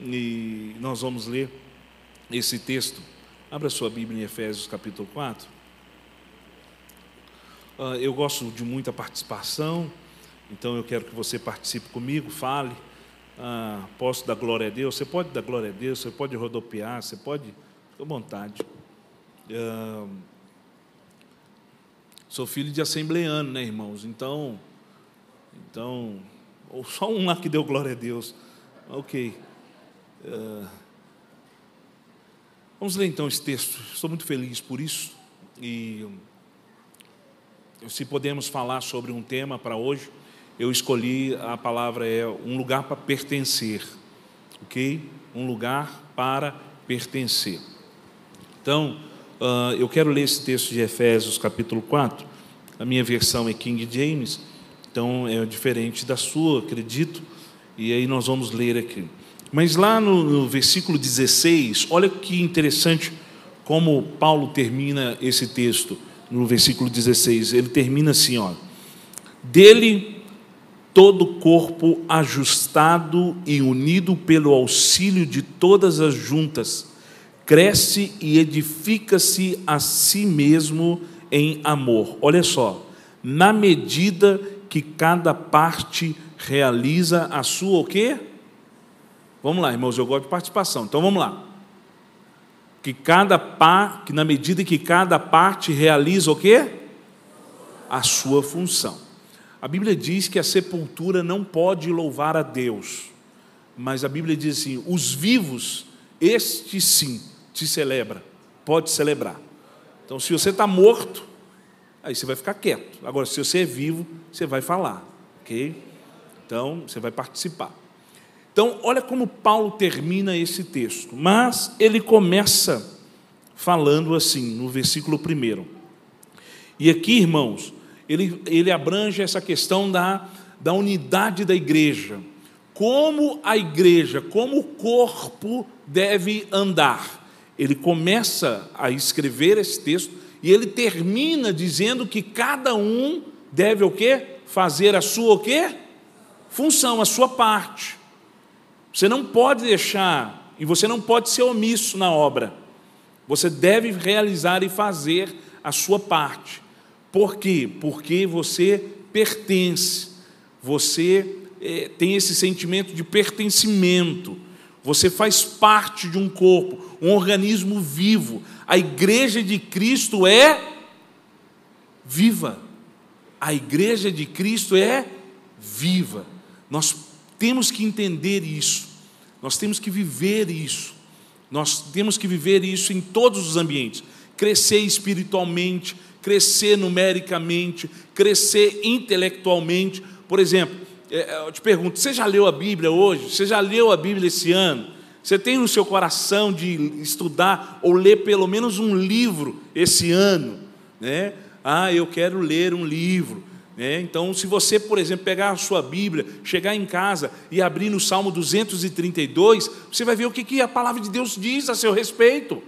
E nós vamos ler esse texto. Abra sua Bíblia em Efésios capítulo 4. Ah, eu gosto de muita participação, então eu quero que você participe comigo, fale. Ah, posso dar glória a Deus? Você pode dar glória a Deus, você pode rodopiar, você pode, fique à vontade. Ah, sou filho de assembleano, né, irmãos? Então, então, ou só um lá que deu glória a Deus. Ok. Uh, vamos ler então esse texto. Estou muito feliz por isso. E se podemos falar sobre um tema para hoje, eu escolhi a palavra é um lugar para pertencer. Ok? Um lugar para pertencer. Então, uh, eu quero ler esse texto de Efésios, capítulo 4. A minha versão é King James, então é diferente da sua, acredito. E aí nós vamos ler aqui. Mas lá no, no versículo 16, olha que interessante como Paulo termina esse texto, no versículo 16. Ele termina assim: ó, dele todo o corpo ajustado e unido pelo auxílio de todas as juntas, cresce e edifica-se a si mesmo em amor. Olha só, na medida que cada parte realiza a sua o quê? Vamos lá, irmãos, eu gosto de participação. Então vamos lá. Que cada par, que na medida que cada parte realiza o quê? A sua função. A Bíblia diz que a sepultura não pode louvar a Deus, mas a Bíblia diz assim: os vivos, este sim, te celebra, pode celebrar. Então, se você está morto, aí você vai ficar quieto. Agora, se você é vivo, você vai falar, ok? Então, você vai participar. Então, olha como Paulo termina esse texto. Mas ele começa falando assim, no versículo 1. E aqui, irmãos, ele, ele abrange essa questão da, da unidade da igreja. Como a igreja, como o corpo deve andar. Ele começa a escrever esse texto e ele termina dizendo que cada um deve o quê? Fazer a sua o quê? Função, a sua parte. Você não pode deixar, e você não pode ser omisso na obra. Você deve realizar e fazer a sua parte. Por quê? Porque você pertence, você é, tem esse sentimento de pertencimento, você faz parte de um corpo, um organismo vivo. A igreja de Cristo é viva. A igreja de Cristo é viva. Nós temos que entender isso, nós temos que viver isso, nós temos que viver isso em todos os ambientes. Crescer espiritualmente, crescer numericamente, crescer intelectualmente. Por exemplo, é, é, eu te pergunto: você já leu a Bíblia hoje? Você já leu a Bíblia esse ano? Você tem no seu coração de estudar ou ler pelo menos um livro esse ano? Né? Ah, eu quero ler um livro. É, então, se você, por exemplo, pegar a sua Bíblia, chegar em casa e abrir no Salmo 232, você vai ver o que, que a palavra de Deus diz a seu respeito.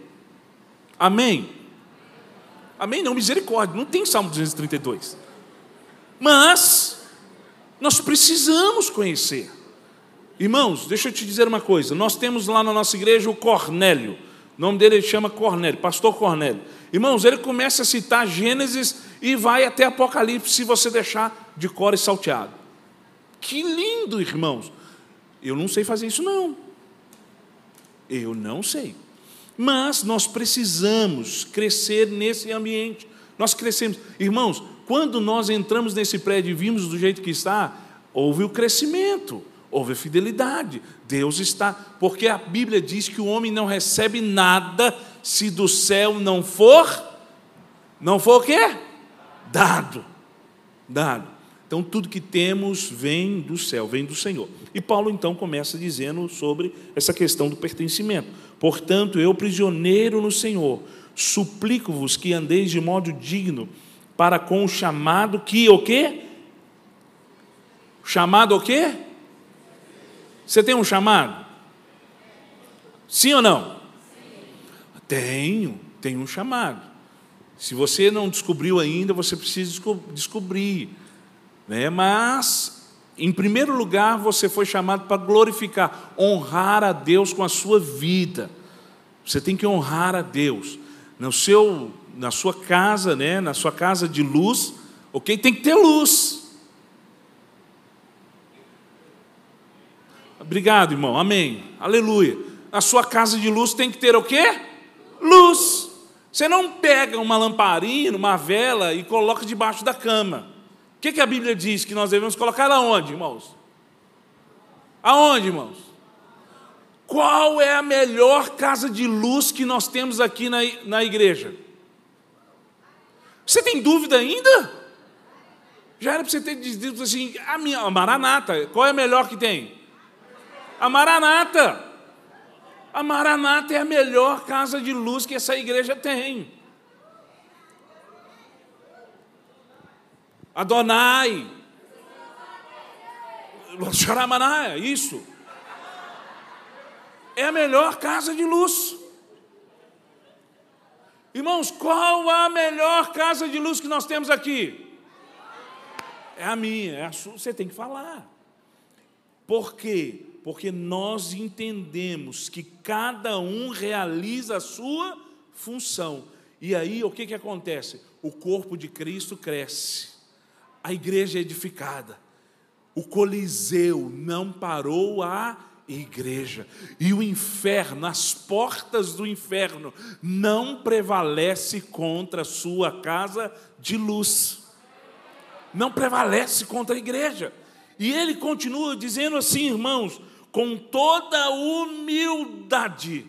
Amém? Amém? Não, misericórdia, não tem Salmo 232. Mas, nós precisamos conhecer. Irmãos, deixa eu te dizer uma coisa: nós temos lá na nossa igreja o Cornélio, o nome dele chama Cornélio, Pastor Cornélio. Irmãos, ele começa a citar Gênesis e vai até Apocalipse, se você deixar de cor e salteado. Que lindo, irmãos. Eu não sei fazer isso, não. Eu não sei. Mas nós precisamos crescer nesse ambiente. Nós crescemos. Irmãos, quando nós entramos nesse prédio e vimos do jeito que está, houve o crescimento, houve fidelidade. Deus está. Porque a Bíblia diz que o homem não recebe nada se do céu não for. Não for o quê? dado, dado. Então, tudo que temos vem do céu, vem do Senhor. E Paulo então começa dizendo sobre essa questão do pertencimento. Portanto, eu, prisioneiro no Senhor, suplico-vos que andeis de modo digno para com o chamado que o quê? Chamado o quê? Você tem um chamado? Sim ou não? Sim. Tenho, tenho um chamado. Se você não descobriu ainda, você precisa descobrir. Né? Mas Em primeiro lugar, você foi chamado para glorificar, honrar a Deus com a sua vida. Você tem que honrar a Deus. No seu, na sua casa, né, na sua casa de luz, ok? Tem que ter luz. Obrigado, irmão. Amém. Aleluia. Na sua casa de luz tem que ter o quê? Luz. Você não pega uma lamparina, uma vela e coloca debaixo da cama. O que, que a Bíblia diz que nós devemos colocar aonde, irmãos? Aonde, irmãos? Qual é a melhor casa de luz que nós temos aqui na, na igreja? Você tem dúvida ainda? Já era para você ter dito assim, a minha, a Maranata, qual é a melhor que tem? A Maranata. A Maranata é a melhor casa de luz que essa igreja tem. Adonai. Xaramanaia, isso. É a melhor casa de luz. Irmãos, qual a melhor casa de luz que nós temos aqui? É a minha, é a sua, você tem que falar. Por quê? Porque nós entendemos que cada um realiza a sua função. E aí o que, que acontece? O corpo de Cristo cresce a igreja é edificada. O Coliseu não parou a igreja. E o inferno, as portas do inferno, não prevalece contra a sua casa de luz. Não prevalece contra a igreja. E ele continua dizendo assim, irmãos, com toda humildade.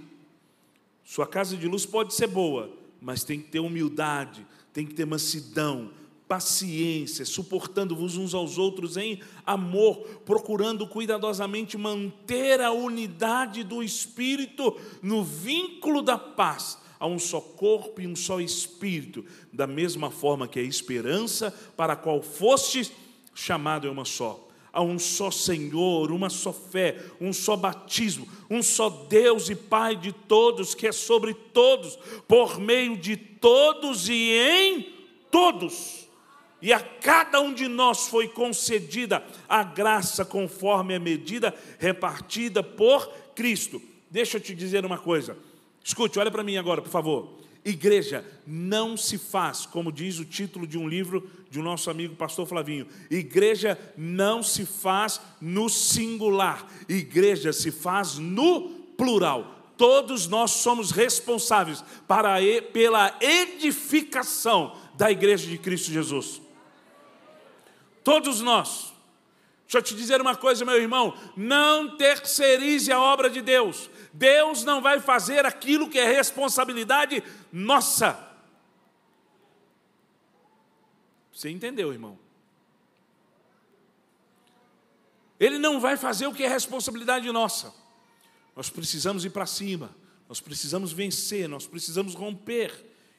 Sua casa de luz pode ser boa, mas tem que ter humildade, tem que ter mansidão, paciência, suportando-vos uns aos outros em amor, procurando cuidadosamente manter a unidade do espírito no vínculo da paz. Há um só corpo e um só espírito, da mesma forma que a esperança para a qual fostes chamado é uma só. Há um só Senhor, uma só fé, um só batismo, um só Deus e Pai de todos, que é sobre todos, por meio de todos e em todos e a cada um de nós foi concedida a graça conforme a medida repartida por Cristo. Deixa eu te dizer uma coisa. Escute, olha para mim agora, por favor. Igreja não se faz, como diz o título de um livro de um nosso amigo pastor Flavinho. Igreja não se faz no singular. Igreja se faz no plural todos nós somos responsáveis para, pela edificação da igreja de Cristo Jesus. Todos nós. Deixa eu te dizer uma coisa, meu irmão: não terceirize a obra de Deus. Deus não vai fazer aquilo que é responsabilidade nossa. Você entendeu, irmão? Ele não vai fazer o que é responsabilidade nossa. Nós precisamos ir para cima, nós precisamos vencer, nós precisamos romper.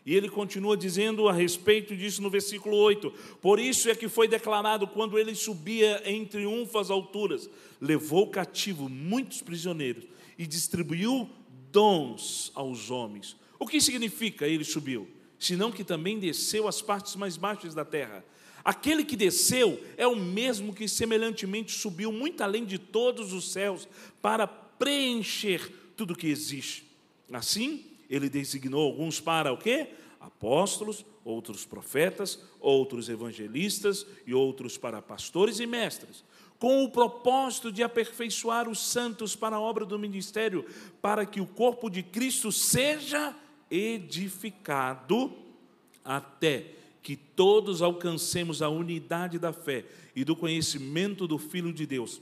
E ele continua dizendo a respeito disso no versículo 8: Por isso é que foi declarado quando ele subia em triunfo às alturas, levou cativo muitos prisioneiros e distribuiu dons aos homens. O que significa ele subiu? Senão que também desceu às partes mais baixas da terra. Aquele que desceu é o mesmo que semelhantemente subiu muito além de todos os céus para preencher tudo que existe. Assim, ele designou alguns para o quê? Apóstolos, outros profetas, outros evangelistas e outros para pastores e mestres, com o propósito de aperfeiçoar os santos para a obra do ministério, para que o corpo de Cristo seja edificado até que todos alcancemos a unidade da fé e do conhecimento do Filho de Deus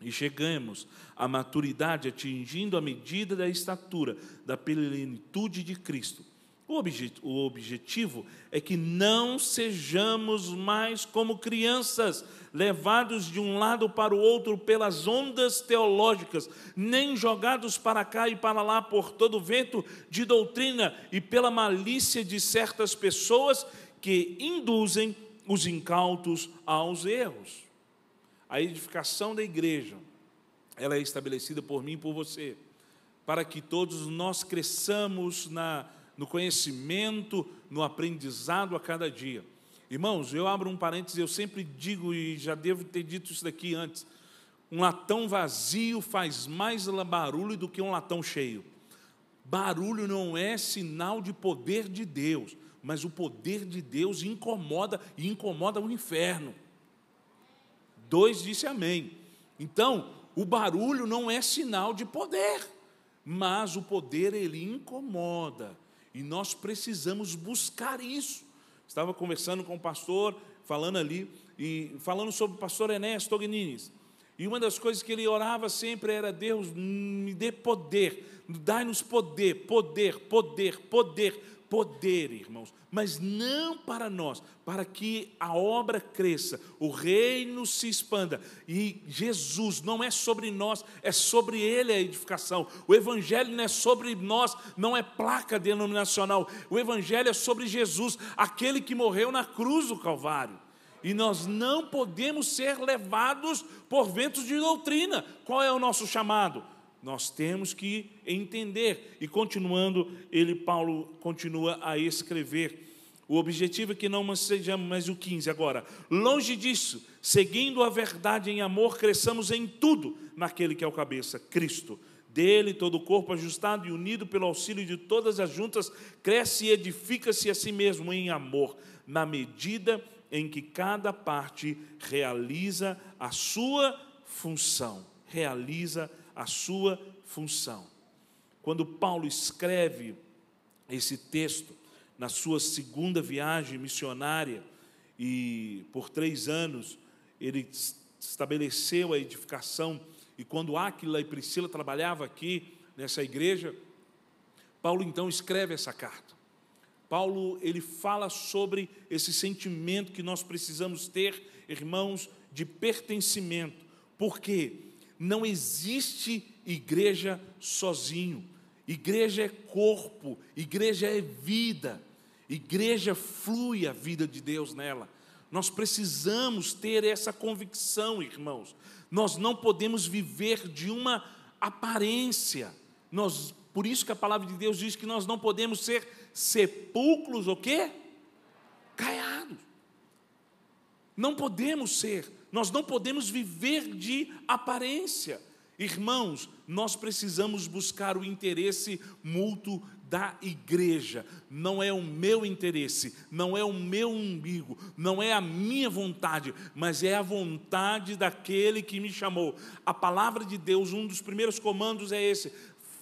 e chegamos à maturidade atingindo a medida da estatura da plenitude de Cristo. O, o objetivo é que não sejamos mais como crianças, levados de um lado para o outro pelas ondas teológicas, nem jogados para cá e para lá por todo vento de doutrina e pela malícia de certas pessoas que induzem os incautos aos erros. A edificação da igreja, ela é estabelecida por mim e por você, para que todos nós cresçamos na, no conhecimento, no aprendizado a cada dia. Irmãos, eu abro um parênteses, eu sempre digo, e já devo ter dito isso daqui antes: um latão vazio faz mais barulho do que um latão cheio. Barulho não é sinal de poder de Deus, mas o poder de Deus incomoda e incomoda o inferno. Dois disse amém. Então, o barulho não é sinal de poder, mas o poder ele incomoda. E nós precisamos buscar isso. Estava conversando com o pastor, falando ali, e falando sobre o pastor Enéas Tognines. E uma das coisas que ele orava sempre era: Deus, me dê poder, dai-nos poder, poder, poder, poder, poder, irmãos, mas não para nós, para que a obra cresça, o reino se expanda. E Jesus não é sobre nós, é sobre Ele a edificação. O Evangelho não é sobre nós, não é placa denominacional. O Evangelho é sobre Jesus, aquele que morreu na cruz do Calvário. E nós não podemos ser levados por ventos de doutrina. Qual é o nosso chamado? Nós temos que entender. E continuando, ele, Paulo, continua a escrever. O objetivo é que não sejamos mais o 15 agora. Longe disso, seguindo a verdade em amor, cresçamos em tudo naquele que é o cabeça, Cristo. Dele, todo o corpo ajustado e unido pelo auxílio de todas as juntas, cresce e edifica-se a si mesmo em amor, na medida em que cada parte realiza a sua função. Realiza a sua função. Quando Paulo escreve esse texto, na sua segunda viagem missionária, e por três anos ele estabeleceu a edificação, e quando Áquila e Priscila trabalhavam aqui nessa igreja, Paulo então escreve essa carta. Paulo ele fala sobre esse sentimento que nós precisamos ter, irmãos, de pertencimento. Por quê? Não existe igreja sozinho. Igreja é corpo, igreja é vida. Igreja flui a vida de Deus nela. Nós precisamos ter essa convicção, irmãos. Nós não podemos viver de uma aparência. Nós, por isso que a palavra de Deus diz que nós não podemos ser sepulcros o quê? Caiados. Não podemos ser nós não podemos viver de aparência. Irmãos, nós precisamos buscar o interesse mútuo da igreja. Não é o meu interesse, não é o meu umbigo, não é a minha vontade, mas é a vontade daquele que me chamou. A palavra de Deus, um dos primeiros comandos é esse: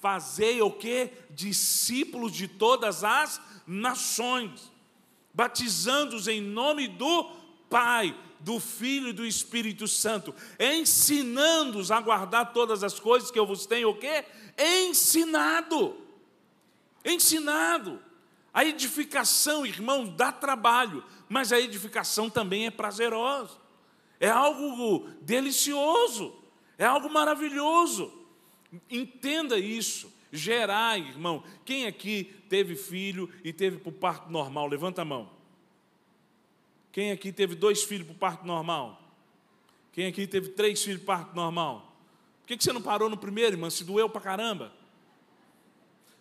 fazei o que? Discípulos de todas as nações, batizando-os em nome do Pai, do Filho e do Espírito Santo, ensinando-os a guardar todas as coisas que eu vos tenho o quê? Ensinado. Ensinado. A edificação, irmão, dá trabalho, mas a edificação também é prazerosa. É algo delicioso, é algo maravilhoso. Entenda isso. Gerar, irmão. Quem aqui teve filho e teve por parto normal? Levanta a mão. Quem aqui teve dois filhos por parto normal? Quem aqui teve três filhos por parto normal? Por que você não parou no primeiro, irmão? Se doeu pra caramba.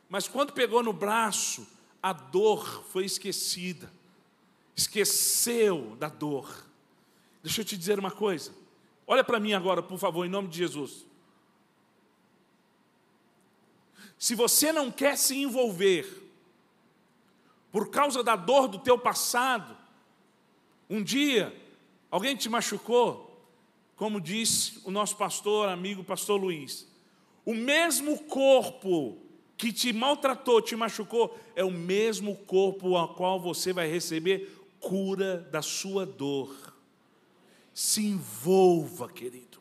Mas quando pegou no braço, a dor foi esquecida. Esqueceu da dor. Deixa eu te dizer uma coisa. Olha para mim agora, por favor, em nome de Jesus. Se você não quer se envolver por causa da dor do teu passado, um dia, alguém te machucou, como disse o nosso pastor, amigo, pastor Luiz. O mesmo corpo que te maltratou, te machucou, é o mesmo corpo ao qual você vai receber cura da sua dor. Se envolva, querido.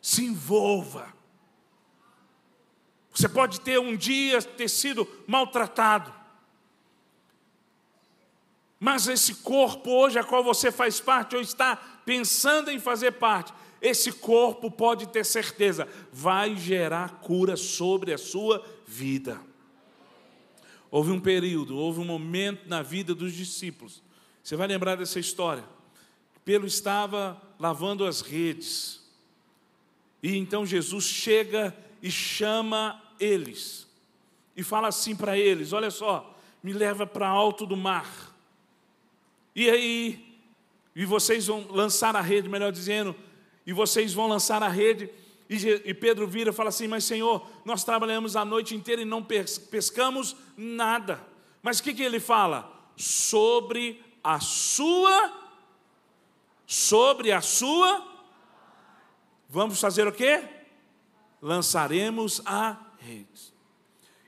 Se envolva. Você pode ter um dia ter sido maltratado, mas esse corpo hoje, a qual você faz parte, ou está pensando em fazer parte, esse corpo pode ter certeza, vai gerar cura sobre a sua vida. Houve um período, houve um momento na vida dos discípulos. Você vai lembrar dessa história. Pedro estava lavando as redes. E então Jesus chega e chama eles. E fala assim para eles: Olha só, me leva para alto do mar E aí, e vocês vão lançar a rede, melhor dizendo, e vocês vão lançar a rede. E Pedro vira e fala assim: Mas Senhor, nós trabalhamos a noite inteira e não pescamos nada. Mas o que, que ele fala? Sobre a sua, sobre a sua, vamos fazer o quê? Lançaremos a rede.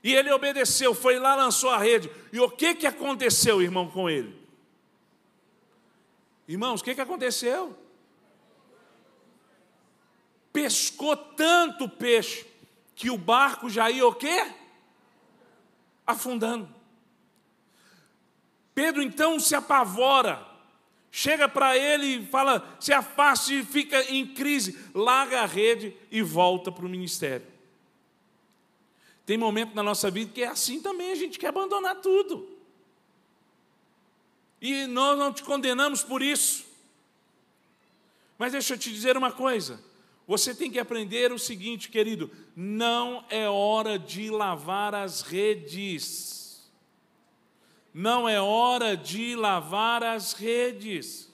E ele obedeceu, foi lá, lançou a rede. E o que, que aconteceu, irmão, com ele? Irmãos, o que, que aconteceu? Pescou tanto peixe que o barco já ia o quê? Afundando. Pedro então se apavora, chega para ele e fala: se afaste e fica em crise, larga a rede e volta para o ministério. Tem momento na nossa vida que é assim também, a gente quer abandonar tudo. E nós não te condenamos por isso. Mas deixa eu te dizer uma coisa: você tem que aprender o seguinte, querido: não é hora de lavar as redes. Não é hora de lavar as redes.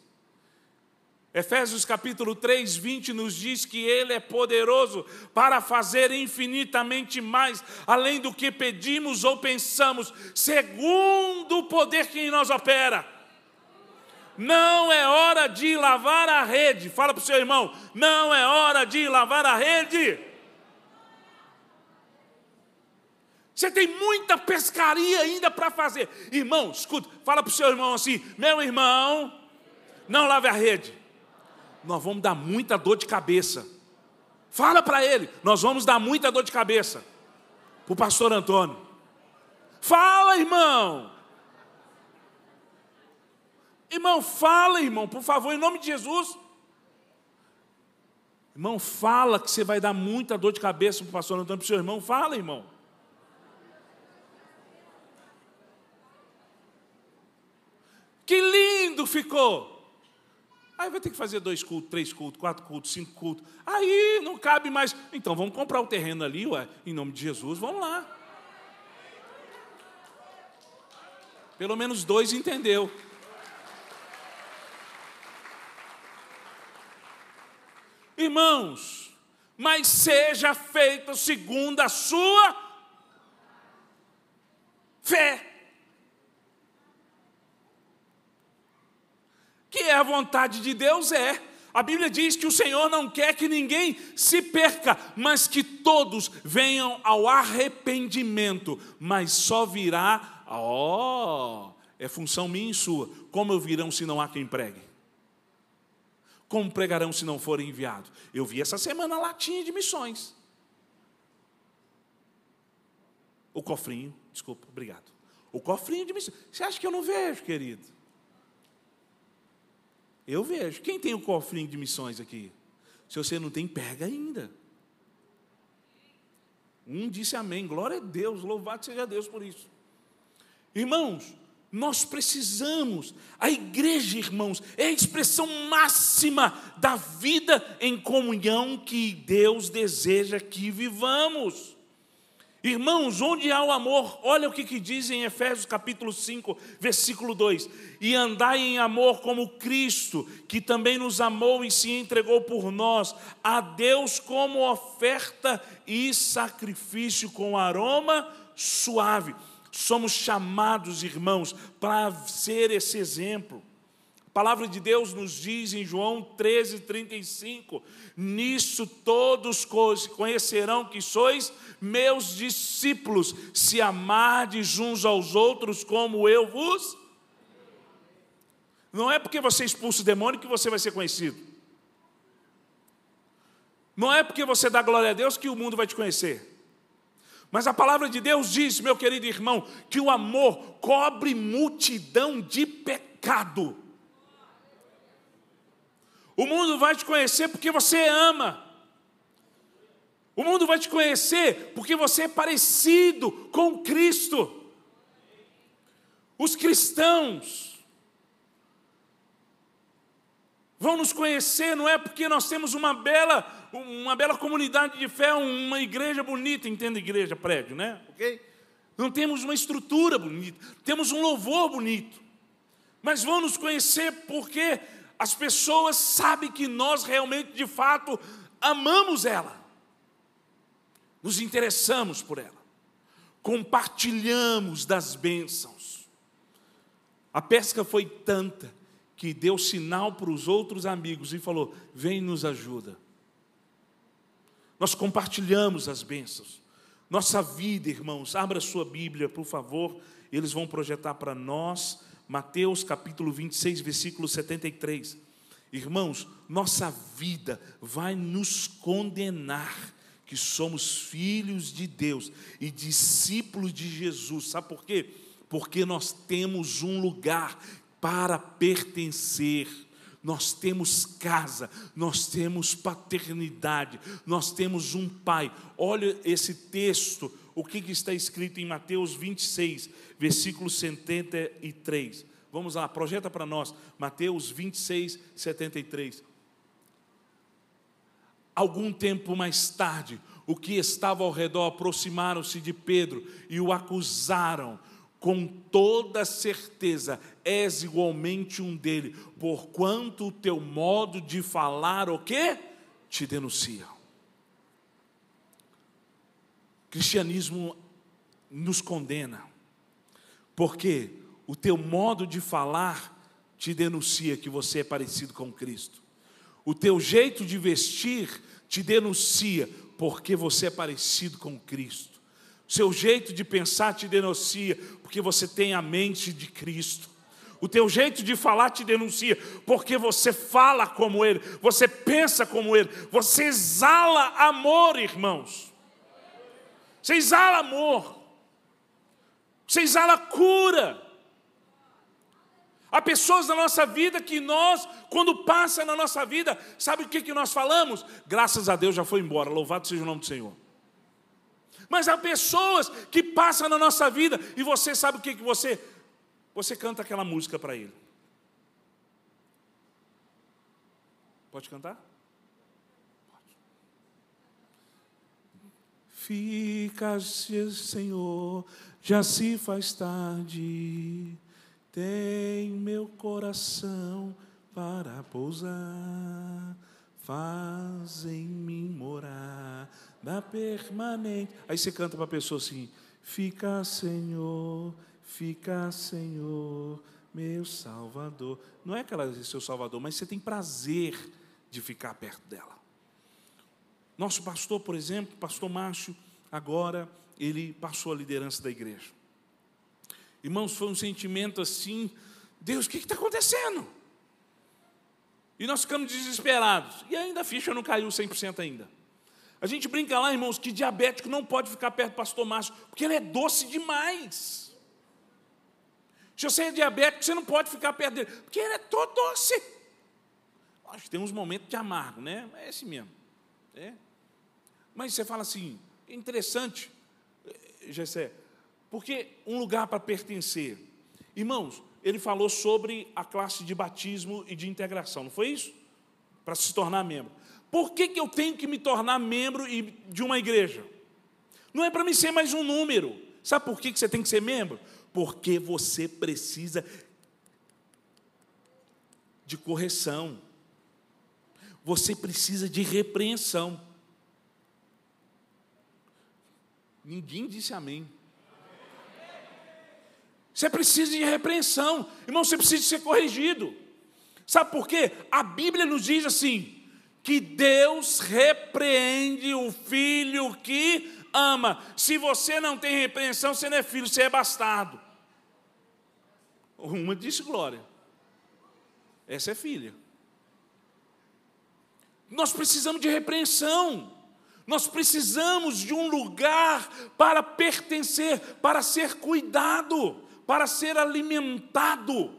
Efésios capítulo 3, 20 nos diz que Ele é poderoso para fazer infinitamente mais, além do que pedimos ou pensamos, segundo o poder que em nós opera. Não é hora de lavar a rede. Fala para o seu irmão: não é hora de lavar a rede. Você tem muita pescaria ainda para fazer. Irmão, escuta, fala para o seu irmão assim: meu irmão, não lave a rede nós vamos dar muita dor de cabeça. Fala para ele, nós vamos dar muita dor de cabeça. Para o pastor Antônio. Fala, irmão. Irmão, fala, irmão, por favor, em nome de Jesus. Irmão, fala que você vai dar muita dor de cabeça para o pastor Antônio, para o seu irmão. Fala, irmão. Que lindo ficou. Aí vai ter que fazer dois cultos, três cultos, quatro cultos, cinco cultos. Aí não cabe mais. Então vamos comprar o terreno ali, ué, em nome de Jesus, vamos lá. Pelo menos dois entendeu. Irmãos, mas seja feito segundo a sua fé. que é a vontade de Deus, é. A Bíblia diz que o Senhor não quer que ninguém se perca, mas que todos venham ao arrependimento, mas só virá, ó, oh, é função minha e sua. Como eu virão se não há quem pregue? Como pregarão se não forem enviados? Eu vi essa semana a latinha de missões. O cofrinho, desculpa, obrigado. O cofrinho de missões. Você acha que eu não vejo, querido? Eu vejo. Quem tem o cofrinho de missões aqui? Se você não tem, pega ainda. Um disse amém. Glória a Deus, louvado seja Deus por isso. Irmãos, nós precisamos, a igreja, irmãos, é a expressão máxima da vida em comunhão que Deus deseja que vivamos. Irmãos, onde há o amor, olha o que, que diz em Efésios capítulo 5, versículo 2: E andai em amor como Cristo, que também nos amou e se entregou por nós, a Deus como oferta e sacrifício com aroma suave. Somos chamados, irmãos, para ser esse exemplo. A palavra de Deus nos diz em João 13, 35: Nisso todos conhecerão que sois meus discípulos, se amardes uns aos outros como eu vos. Não é porque você expulsa o demônio que você vai ser conhecido. Não é porque você dá glória a Deus que o mundo vai te conhecer. Mas a palavra de Deus diz, meu querido irmão, que o amor cobre multidão de pecado. O mundo vai te conhecer porque você ama. O mundo vai te conhecer porque você é parecido com Cristo. Os cristãos vão nos conhecer não é porque nós temos uma bela, uma bela comunidade de fé, uma igreja bonita, entenda igreja, prédio, né? OK? Não temos uma estrutura bonita, temos um louvor bonito. mas vão nos conhecer porque as pessoas sabem que nós realmente, de fato, amamos ela, nos interessamos por ela, compartilhamos das bênçãos. A pesca foi tanta que deu sinal para os outros amigos e falou: Vem nos ajuda. Nós compartilhamos as bênçãos. Nossa vida, irmãos, abra sua Bíblia, por favor. Eles vão projetar para nós Mateus capítulo 26, versículo 73. Irmãos, nossa vida vai nos condenar que somos filhos de Deus e discípulos de Jesus. Sabe por quê? Porque nós temos um lugar para pertencer. Nós temos casa, nós temos paternidade, nós temos um pai. Olha esse texto, o que está escrito em Mateus 26, versículo 73. Vamos lá, projeta para nós, Mateus 26, 73. Algum tempo mais tarde, o que estava ao redor aproximaram-se de Pedro e o acusaram. Com toda certeza, és igualmente um dele, porquanto o teu modo de falar o quê? Te denuncia. Cristianismo nos condena. Porque o teu modo de falar te denuncia que você é parecido com Cristo. O teu jeito de vestir te denuncia porque você é parecido com Cristo. O seu jeito de pensar te denuncia porque você tem a mente de Cristo. O teu jeito de falar te denuncia porque você fala como Ele, você pensa como Ele, você exala amor, irmãos. Você exala amor. Você exala cura. Há pessoas na nossa vida que nós, quando passa na nossa vida, sabe o que, que nós falamos? Graças a Deus já foi embora, louvado seja o nome do Senhor. Mas há pessoas que passam na nossa vida e você sabe o que, que você. Você canta aquela música para ele. Pode cantar? Fica, Senhor, já se faz tarde, tem meu coração para pousar, faz em mim morar da permanente. Aí você canta para a pessoa assim: Fica, Senhor, fica, Senhor, meu Salvador. Não é que ela é seu Salvador, mas você tem prazer de ficar perto dela. Nosso pastor, por exemplo, pastor Márcio, agora ele passou a liderança da igreja. Irmãos, foi um sentimento assim: Deus, o que está acontecendo? E nós ficamos desesperados. E ainda a ficha não caiu 100% ainda. A gente brinca lá, irmãos, que diabético não pode ficar perto do pastor Márcio, porque ele é doce demais. Se você é diabético, você não pode ficar perto dele, porque ele é todo doce. Acho que tem uns momentos de amargo, né? É esse mesmo. É. Mas você fala assim, é interessante. Gessé, porque um lugar para pertencer. Irmãos, ele falou sobre a classe de batismo e de integração, não foi isso? Para se tornar membro. Por que, que eu tenho que me tornar membro de uma igreja? Não é para me ser mais um número. Sabe por que, que você tem que ser membro? Porque você precisa de correção. Você precisa de repreensão. Ninguém disse amém. Você precisa de repreensão, irmão, você precisa ser corrigido. Sabe por quê? A Bíblia nos diz assim: que Deus repreende o filho que ama. Se você não tem repreensão, você não é filho, você é bastardo. Uma disse glória. Essa é filha. Nós precisamos de repreensão. Nós precisamos de um lugar para pertencer, para ser cuidado, para ser alimentado.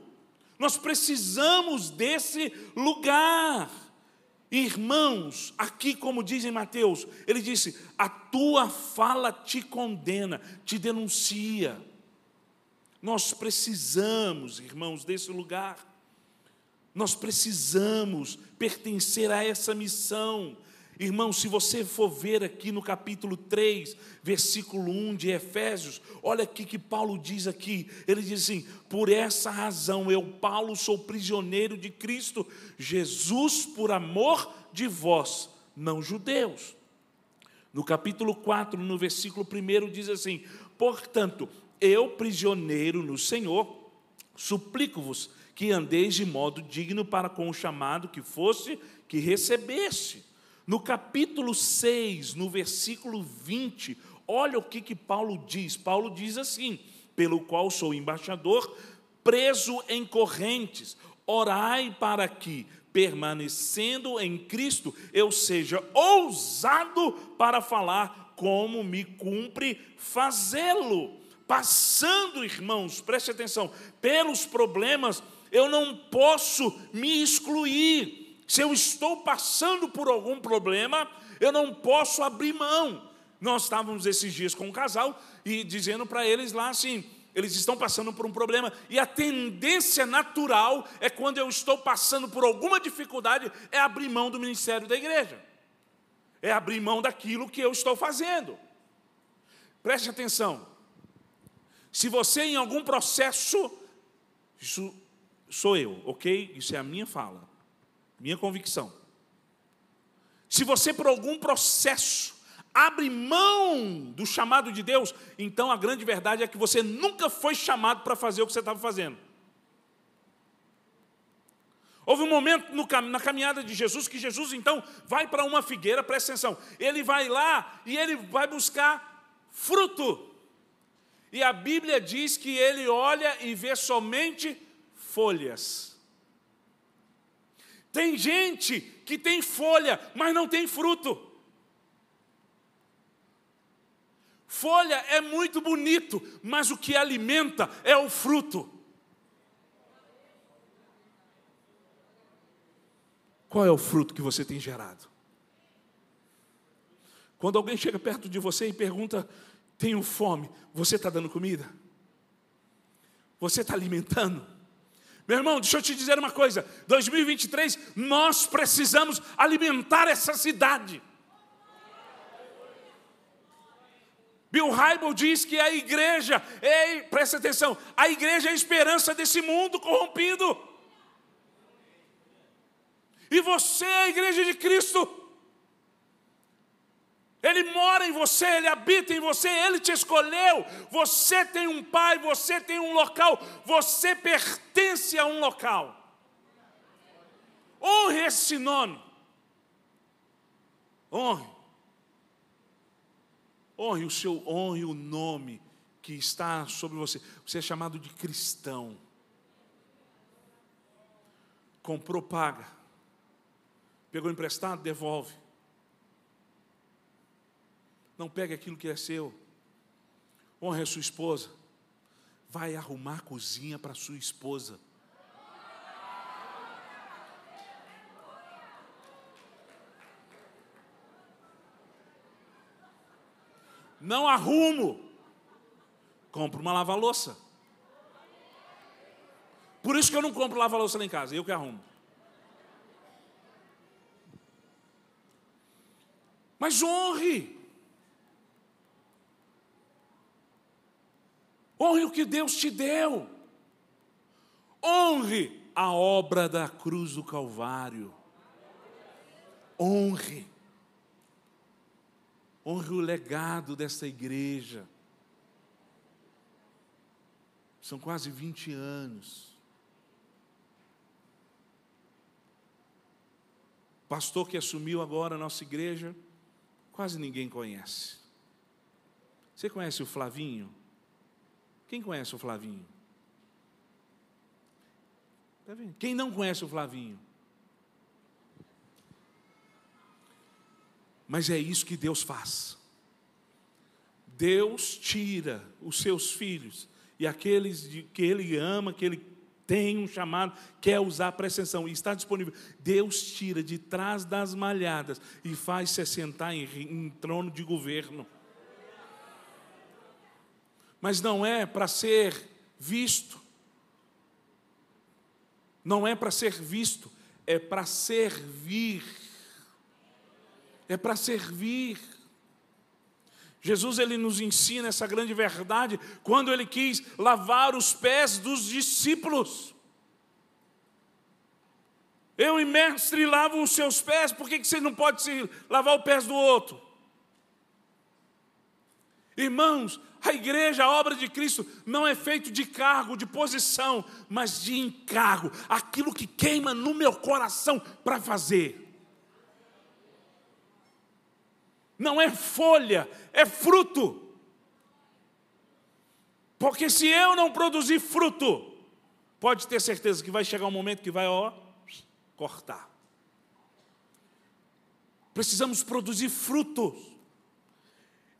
Nós precisamos desse lugar. Irmãos, aqui como diz em Mateus, ele disse: a tua fala te condena, te denuncia. Nós precisamos, irmãos, desse lugar. Nós precisamos pertencer a essa missão Irmão, se você for ver aqui no capítulo 3, versículo 1 de Efésios, olha aqui que Paulo diz aqui. Ele diz assim: Por essa razão eu, Paulo, sou prisioneiro de Cristo Jesus por amor de vós, não judeus. No capítulo 4, no versículo 1, diz assim: Portanto, eu, prisioneiro no Senhor, suplico-vos que andeis de modo digno para com o chamado que fosse, que recebeste no capítulo 6, no versículo 20, olha o que, que Paulo diz. Paulo diz assim: pelo qual sou embaixador, preso em correntes, orai para que, permanecendo em Cristo, eu seja ousado para falar como me cumpre fazê-lo. Passando, irmãos, preste atenção, pelos problemas, eu não posso me excluir se eu estou passando por algum problema, eu não posso abrir mão. Nós estávamos esses dias com um casal e dizendo para eles lá assim: eles estão passando por um problema, e a tendência natural é quando eu estou passando por alguma dificuldade, é abrir mão do ministério da igreja, é abrir mão daquilo que eu estou fazendo. Preste atenção, se você em algum processo, isso sou eu, ok? Isso é a minha fala. Minha convicção. Se você, por algum processo, abre mão do chamado de Deus, então a grande verdade é que você nunca foi chamado para fazer o que você estava fazendo. Houve um momento no, na caminhada de Jesus que Jesus então vai para uma figueira, presta atenção, ele vai lá e ele vai buscar fruto. E a Bíblia diz que ele olha e vê somente folhas. Tem gente que tem folha, mas não tem fruto. Folha é muito bonito, mas o que alimenta é o fruto. Qual é o fruto que você tem gerado? Quando alguém chega perto de você e pergunta: Tenho fome, você está dando comida? Você está alimentando? Meu irmão, deixa eu te dizer uma coisa: 2023, nós precisamos alimentar essa cidade. Bill Hybel diz que a igreja, ei, presta atenção, a igreja é a esperança desse mundo corrompido. E você é a igreja de Cristo. Ele mora em você, ele habita em você, ele te escolheu. Você tem um pai, você tem um local, você pertence a um local. Honre esse nome. Honre. Honre o seu, honre o nome que está sobre você. Você é chamado de cristão. Comprou, paga. Pegou emprestado, devolve não pegue aquilo que é seu. Honre a sua esposa. Vai arrumar cozinha para sua esposa. Não arrumo. Compro uma lava-louça. Por isso que eu não compro lava-louça lá em casa, eu que arrumo. Mas honre. Honre o que Deus te deu. Honre a obra da cruz do Calvário. Honre. Honre o legado dessa igreja. São quase 20 anos. Pastor que assumiu agora a nossa igreja, quase ninguém conhece. Você conhece o Flavinho? Quem conhece o Flavinho? Tá Quem não conhece o Flavinho? Mas é isso que Deus faz. Deus tira os seus filhos e aqueles que Ele ama, que Ele tem um chamado, quer usar para ascensão e está disponível. Deus tira de trás das malhadas e faz se sentar em, em trono de governo mas não é para ser visto. Não é para ser visto, é para servir. é para servir. Jesus ele nos ensina essa grande verdade quando ele quis lavar os pés dos discípulos. Eu e mestre lavo os seus pés, por que você não pode se lavar os pés do outro? Irmãos, a igreja, a obra de Cristo, não é feito de cargo, de posição, mas de encargo, aquilo que queima no meu coração para fazer. Não é folha, é fruto. Porque se eu não produzir fruto, pode ter certeza que vai chegar um momento que vai, ó, cortar. Precisamos produzir frutos.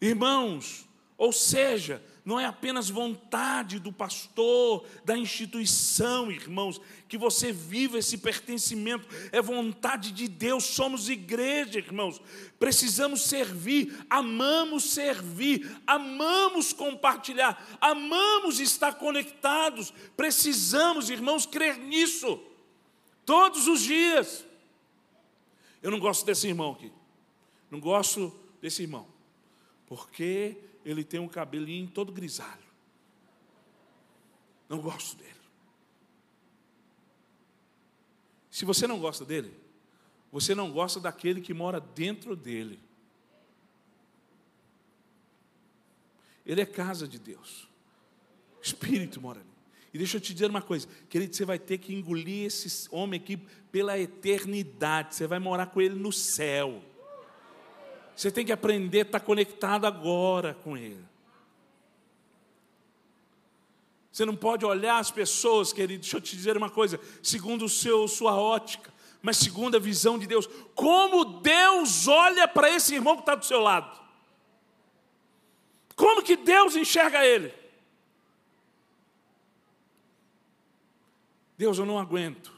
Irmãos, ou seja, não é apenas vontade do pastor, da instituição, irmãos, que você viva esse pertencimento, é vontade de Deus, somos igreja, irmãos, precisamos servir, amamos servir, amamos compartilhar, amamos estar conectados, precisamos, irmãos, crer nisso, todos os dias. Eu não gosto desse irmão aqui, não gosto desse irmão, porque ele tem um cabelinho todo grisalho. Não gosto dele. Se você não gosta dele, você não gosta daquele que mora dentro dele. Ele é casa de Deus. Espírito mora nele. E deixa eu te dizer uma coisa, querido, você vai ter que engolir esse homem aqui pela eternidade. Você vai morar com ele no céu. Você tem que aprender a estar conectado agora com Ele. Você não pode olhar as pessoas, querido, deixa eu te dizer uma coisa, segundo o seu, sua ótica, mas segundo a visão de Deus. Como Deus olha para esse irmão que está do seu lado? Como que Deus enxerga ele? Deus, eu não aguento.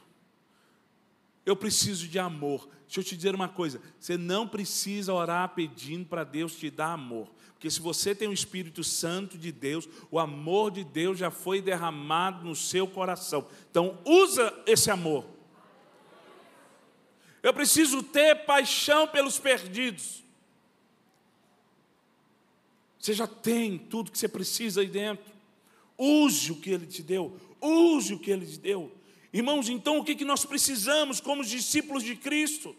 Eu preciso de amor. Deixa eu te dizer uma coisa: você não precisa orar pedindo para Deus te dar amor, porque se você tem o Espírito Santo de Deus, o amor de Deus já foi derramado no seu coração. Então, usa esse amor. Eu preciso ter paixão pelos perdidos. Você já tem tudo que você precisa aí dentro. Use o que Ele te deu. Use o que Ele te deu. Irmãos, então o que, que nós precisamos como discípulos de Cristo?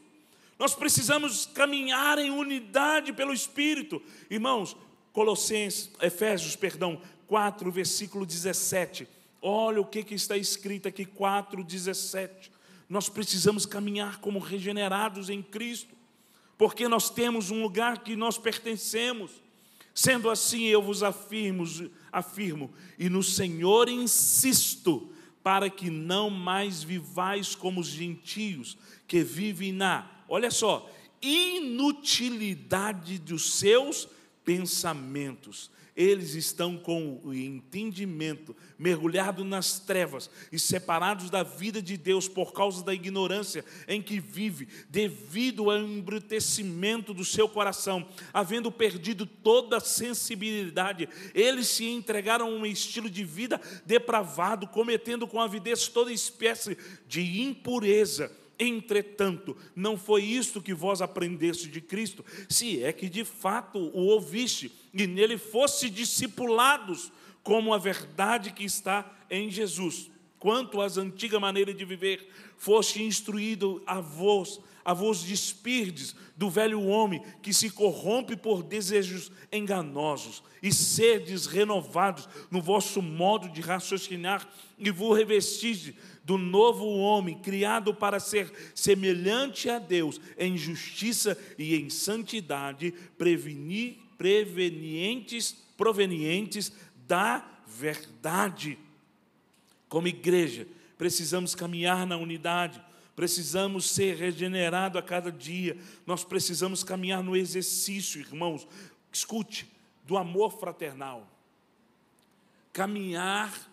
Nós precisamos caminhar em unidade pelo Espírito. Irmãos, Colossenses, Efésios, perdão, 4, versículo 17. Olha o que, que está escrito aqui, 4, 17. Nós precisamos caminhar como regenerados em Cristo, porque nós temos um lugar que nós pertencemos. Sendo assim, eu vos afirmo, afirmo, e no Senhor insisto, para que não mais vivais como os gentios, que vivem na, olha só, inutilidade dos seus pensamentos. Eles estão com o entendimento mergulhado nas trevas e separados da vida de Deus por causa da ignorância em que vive, devido ao embrutecimento do seu coração, havendo perdido toda a sensibilidade. Eles se entregaram a um estilo de vida depravado, cometendo com avidez toda espécie de impureza Entretanto, não foi isto que vós aprendeste de Cristo, se é que de fato o ouviste e nele fosse discipulados, como a verdade que está em Jesus. Quanto às antiga maneira de viver, foste instruído a vós, a vos despirdes do velho homem que se corrompe por desejos enganosos, e sedes renovados no vosso modo de raciocinar, e vos revestis do novo homem, criado para ser semelhante a Deus em justiça e em santidade, prevenir, prevenientes, provenientes da verdade. Como igreja, precisamos caminhar na unidade, precisamos ser regenerados a cada dia, nós precisamos caminhar no exercício, irmãos. Escute, do amor fraternal. Caminhar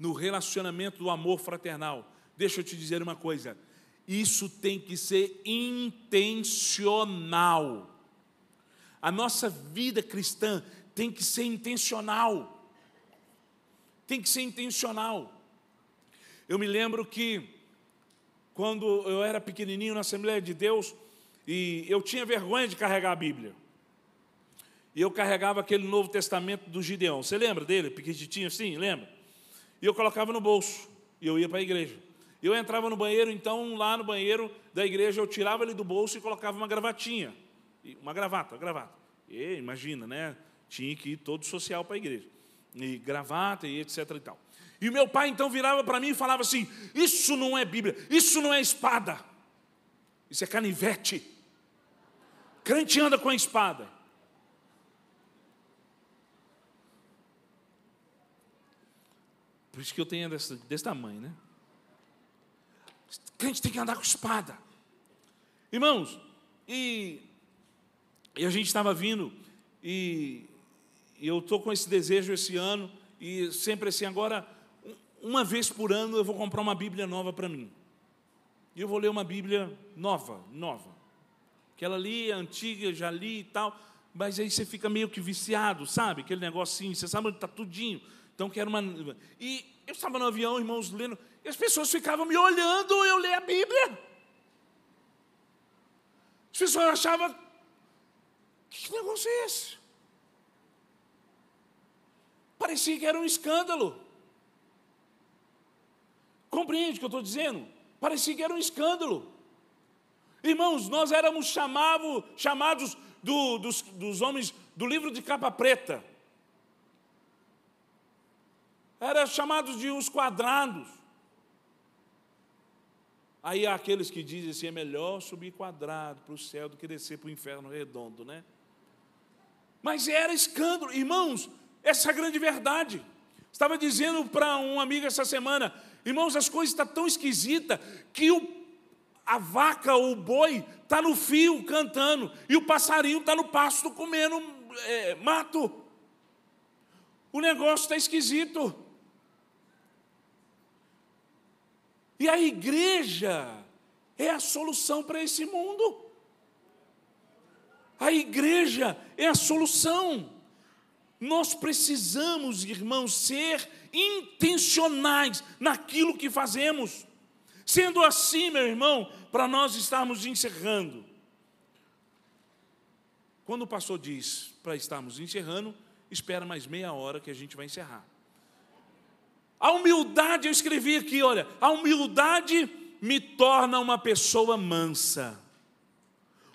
no relacionamento do amor fraternal. Deixa eu te dizer uma coisa: isso tem que ser intencional. A nossa vida cristã tem que ser intencional. Tem que ser intencional. Eu me lembro que, quando eu era pequenininho na Assembleia de Deus, e eu tinha vergonha de carregar a Bíblia. E eu carregava aquele Novo Testamento do Gideão. Você lembra dele, pequenininho assim? Lembra? E eu colocava no bolso. E eu ia para a igreja. Eu entrava no banheiro, então lá no banheiro da igreja eu tirava ele do bolso e colocava uma gravatinha. Uma gravata, uma gravata. E, imagina, né? Tinha que ir todo social para a igreja. E gravata e etc e tal. E meu pai então virava para mim e falava assim: Isso não é Bíblia, isso não é espada, isso é canivete. Crente anda com a espada. Por isso que eu tenho desse, desse tamanho, né? Crente tem que andar com espada. Irmãos, e, e a gente estava vindo, e, e eu estou com esse desejo esse ano, e sempre assim, agora, uma vez por ano eu vou comprar uma Bíblia nova para mim. E eu vou ler uma Bíblia nova, nova. Aquela ali, antiga, já li e tal, mas aí você fica meio que viciado, sabe? Aquele negocinho, você sabe onde está tudinho. Então, que era uma. E eu estava no avião, irmãos, lendo, e as pessoas ficavam me olhando eu ler a Bíblia. As pessoas achavam. Que negócio é esse? Parecia que era um escândalo. Compreende o que eu estou dizendo? Parecia que era um escândalo. Irmãos, nós éramos chamado, chamados do, dos, dos homens do livro de capa preta era chamado de os quadrados. Aí há aqueles que dizem assim: é melhor subir quadrado para o céu do que descer para o inferno redondo, né? Mas era escândalo, irmãos, essa é a grande verdade. Estava dizendo para um amigo essa semana, irmãos, as coisas estão tão esquisitas que o, a vaca ou o boi está no fio cantando e o passarinho está no pasto comendo é, mato. O negócio está esquisito. E a igreja é a solução para esse mundo. A igreja é a solução. Nós precisamos, irmãos, ser intencionais naquilo que fazemos. Sendo assim, meu irmão, para nós estarmos encerrando. Quando o pastor diz para estarmos encerrando, espera mais meia hora que a gente vai encerrar. A humildade, eu escrevi aqui, olha, a humildade me torna uma pessoa mansa.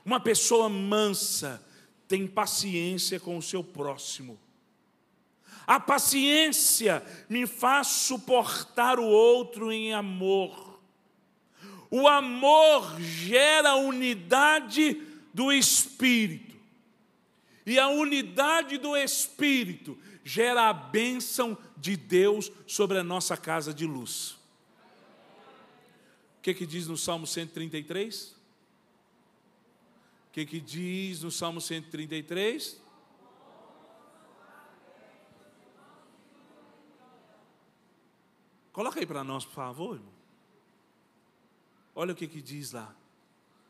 Uma pessoa mansa tem paciência com o seu próximo. A paciência me faz suportar o outro em amor. O amor gera unidade do espírito. E a unidade do espírito gera a bênção de Deus sobre a nossa casa de luz. O que, que diz no Salmo 133? O que, que diz no Salmo 133? Coloca aí para nós, por favor, irmão. Olha o que, que diz lá.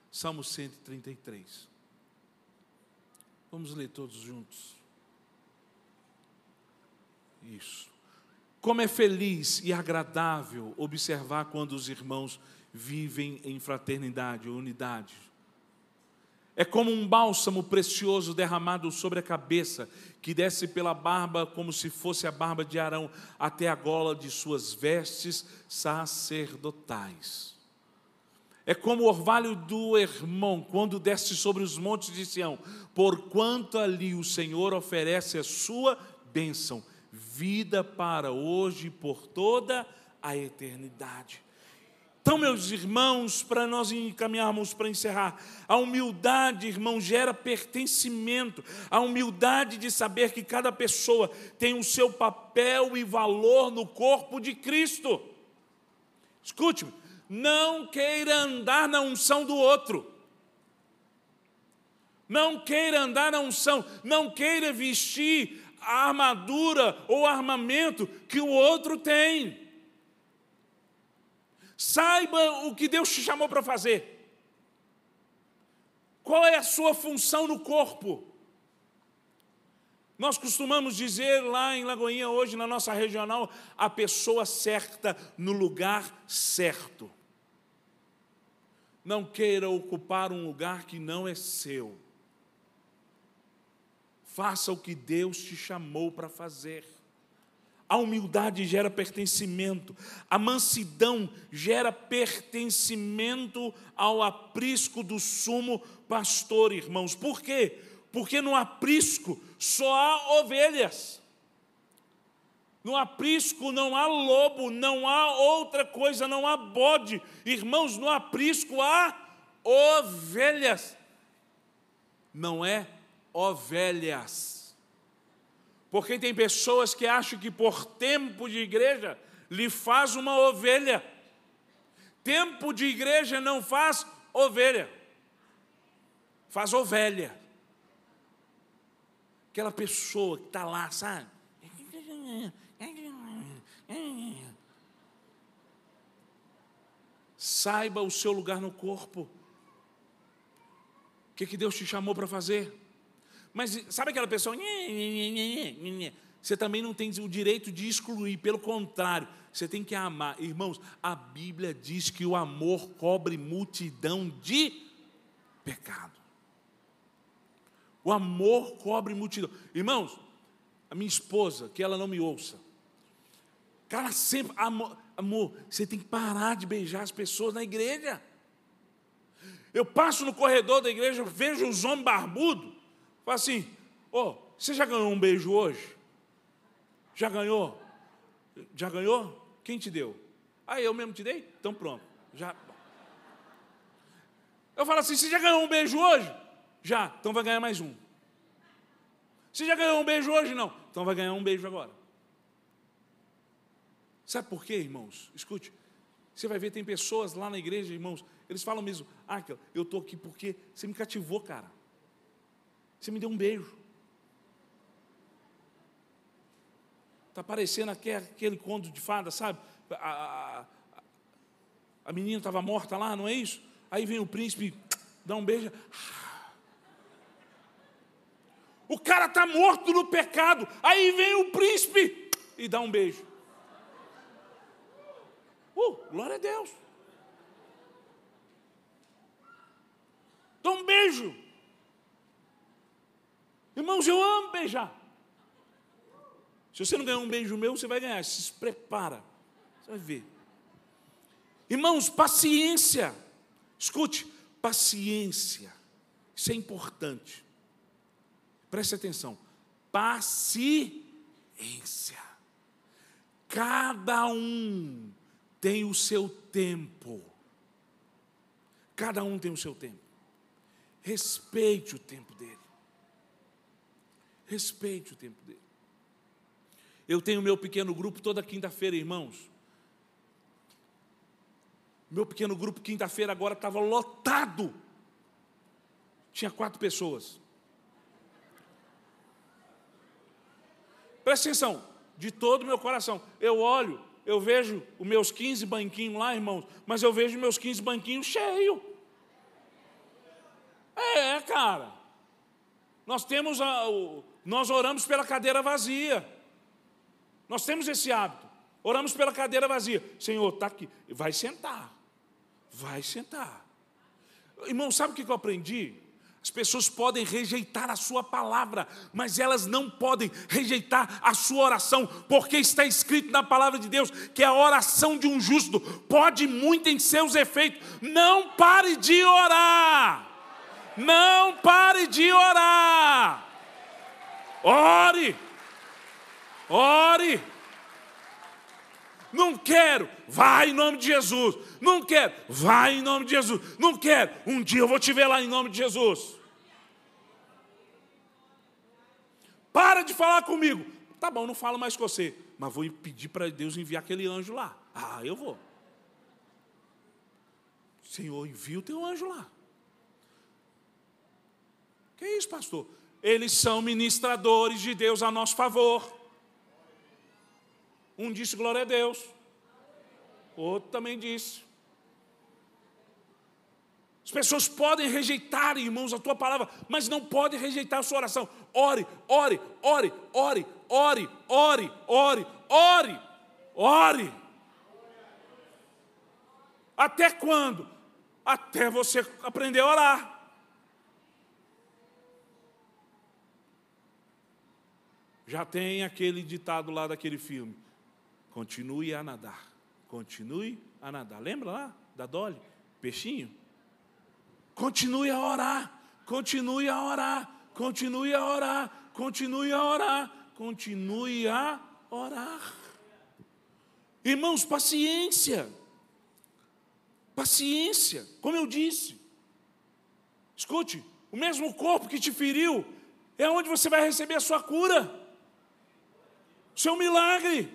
Salmo 133. Vamos ler todos juntos. Isso. Como é feliz e agradável observar quando os irmãos vivem em fraternidade unidade. É como um bálsamo precioso derramado sobre a cabeça, que desce pela barba como se fosse a barba de Arão, até a gola de suas vestes sacerdotais. É como o orvalho do irmão quando desce sobre os montes de Sião, porquanto ali o Senhor oferece a sua bênção vida para hoje e por toda a eternidade. Então, meus irmãos, para nós encaminharmos para encerrar, a humildade, irmão, gera pertencimento, a humildade de saber que cada pessoa tem o seu papel e valor no corpo de Cristo. Escute-me, não queira andar na unção do outro. Não queira andar na unção, não queira vestir a armadura ou armamento que o outro tem. Saiba o que Deus te chamou para fazer. Qual é a sua função no corpo? Nós costumamos dizer lá em Lagoinha, hoje na nossa regional, a pessoa certa no lugar certo. Não queira ocupar um lugar que não é seu. Faça o que Deus te chamou para fazer. A humildade gera pertencimento, a mansidão gera pertencimento ao aprisco do sumo pastor, irmãos. Por quê? Porque no aprisco só há ovelhas. No aprisco não há lobo, não há outra coisa, não há bode. Irmãos, no aprisco há ovelhas. Não é ovelhas. Porque tem pessoas que acham que por tempo de igreja lhe faz uma ovelha. Tempo de igreja não faz ovelha, faz ovelha. Aquela pessoa que está lá, sabe? Saiba o seu lugar no corpo. O que, que Deus te chamou para fazer? Mas sabe aquela pessoa? Você também não tem o direito de excluir, pelo contrário, você tem que amar. Irmãos, a Bíblia diz que o amor cobre multidão de pecado. O amor cobre multidão. Irmãos, a minha esposa, que ela não me ouça, cara sempre, amor, amor, você tem que parar de beijar as pessoas na igreja. Eu passo no corredor da igreja, vejo os homens barbudos, Fala assim, ô, oh, você já ganhou um beijo hoje? Já ganhou? Já ganhou? Quem te deu? Ah, eu mesmo te dei? Então pronto. Já. Eu falo assim, você já ganhou um beijo hoje? Já, então vai ganhar mais um. Você já ganhou um beijo hoje? Não. Então vai ganhar um beijo agora. Sabe por quê, irmãos? Escute. Você vai ver, tem pessoas lá na igreja, irmãos, eles falam mesmo, ah, eu estou aqui porque você me cativou, cara. Você me deu um beijo. Está parecendo aquele conto de fada, sabe? A, a, a menina estava morta lá, não é isso? Aí vem o príncipe, dá um beijo. O cara está morto no pecado. Aí vem o príncipe e dá um beijo. Uh, glória a Deus. Dá um beijo. Irmãos, eu amo beijar. Se você não ganhar um beijo meu, você vai ganhar. Se prepara. Você vai ver. Irmãos, paciência. Escute, paciência. Isso é importante. Preste atenção. Paciência. Cada um tem o seu tempo. Cada um tem o seu tempo. Respeite o tempo dele. Respeite o tempo dele. Eu tenho meu pequeno grupo toda quinta-feira, irmãos. Meu pequeno grupo, quinta-feira, agora estava lotado. Tinha quatro pessoas. Presta atenção, de todo o meu coração. Eu olho, eu vejo os meus 15 banquinhos lá, irmãos, mas eu vejo meus 15 banquinhos cheios. É, cara. Nós temos a, o, nós oramos pela cadeira vazia. Nós temos esse hábito. Oramos pela cadeira vazia. Senhor, está aqui. Vai sentar. Vai sentar. Irmão, sabe o que eu aprendi? As pessoas podem rejeitar a sua palavra, mas elas não podem rejeitar a sua oração, porque está escrito na palavra de Deus que a oração de um justo pode muito em seus efeitos. Não pare de orar. Não pare de orar. Ore, ore. Não quero, vai em nome de Jesus. Não quero, vai em nome de Jesus. Não quero, um dia eu vou te ver lá em nome de Jesus. Para de falar comigo. Tá bom, não falo mais com você, mas vou pedir para Deus enviar aquele anjo lá. Ah, eu vou. Senhor, envia o teu anjo lá. Que isso, pastor? Eles são ministradores de Deus a nosso favor. Um disse glória a Deus, outro também disse. As pessoas podem rejeitar, irmãos, a tua palavra, mas não podem rejeitar a sua oração. Ore, ore, ore, ore, ore, ore, ore, ore, ore. Até quando? até você aprender a orar. Já tem aquele ditado lá daquele filme: continue a nadar, continue a nadar. Lembra lá da Dolly? Peixinho? Continue a orar, continue a orar, continue a orar, continue a orar, continue a orar. Irmãos, paciência. Paciência, como eu disse. Escute, o mesmo corpo que te feriu é onde você vai receber a sua cura, seu milagre.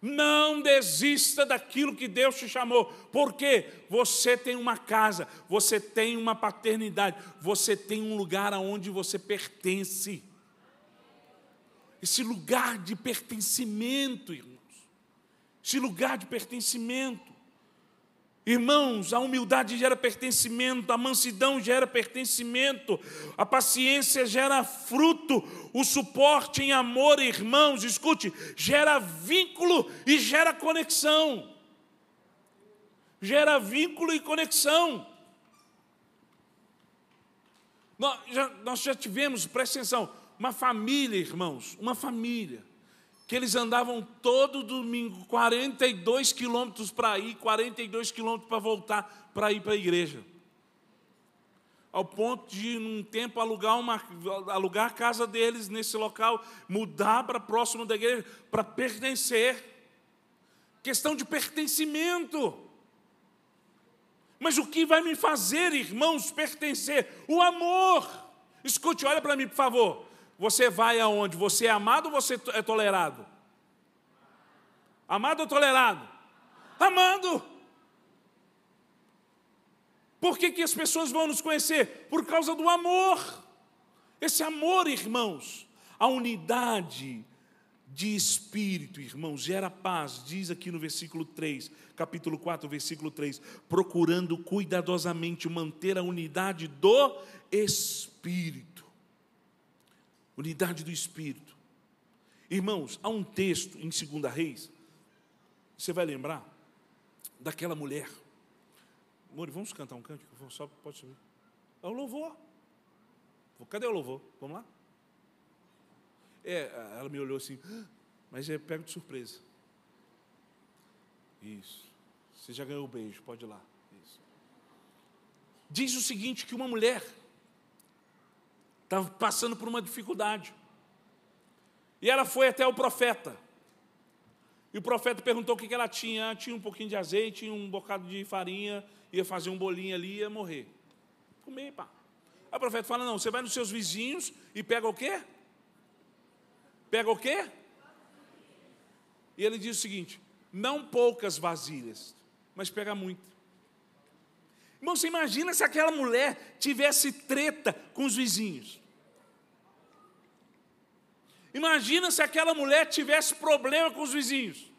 Não desista daquilo que Deus te chamou, porque você tem uma casa, você tem uma paternidade, você tem um lugar aonde você pertence. Esse lugar de pertencimento, irmãos. Esse lugar de pertencimento. Irmãos, a humildade gera pertencimento, a mansidão gera pertencimento, a paciência gera fruto, o suporte em amor, irmãos, escute, gera vínculo e gera conexão. Gera vínculo e conexão. Nós já, nós já tivemos, presta atenção, uma família, irmãos, uma família que eles andavam todo domingo 42 quilômetros para ir, 42 quilômetros para voltar para ir para a igreja. Ao ponto de, num tempo, alugar, uma, alugar a casa deles nesse local, mudar para próximo da igreja, para pertencer. Questão de pertencimento. Mas o que vai me fazer, irmãos, pertencer? O amor. Escute, olha para mim, por favor. Você vai aonde? Você é amado ou você é tolerado? Amado ou tolerado? Amado. Por que, que as pessoas vão nos conhecer? Por causa do amor. Esse amor, irmãos, a unidade de espírito, irmãos, gera paz, diz aqui no versículo 3, capítulo 4, versículo 3, procurando cuidadosamente manter a unidade do espírito unidade do Espírito. Irmãos, há um texto em 2 Reis, você vai lembrar daquela mulher. Mori, vamos cantar um cântico? Só pode subir. É o louvor. Cadê o louvor? Vamos lá? É, ela me olhou assim, ah, mas é pego de surpresa. Isso. Você já ganhou o beijo, pode ir lá. Isso. Diz o seguinte: que uma mulher estava passando por uma dificuldade. E ela foi até o profeta. E o profeta perguntou o que ela tinha. Tinha um pouquinho de azeite, um bocado de farinha, ia fazer um bolinho ali e ia morrer. Comer, pá. Aí o profeta fala: não, você vai nos seus vizinhos e pega o quê? Pega o quê? E ele diz o seguinte: não poucas vasilhas, mas pega muito. Irmão, você imagina se aquela mulher tivesse treta com os vizinhos. Imagina se aquela mulher tivesse problema com os vizinhos.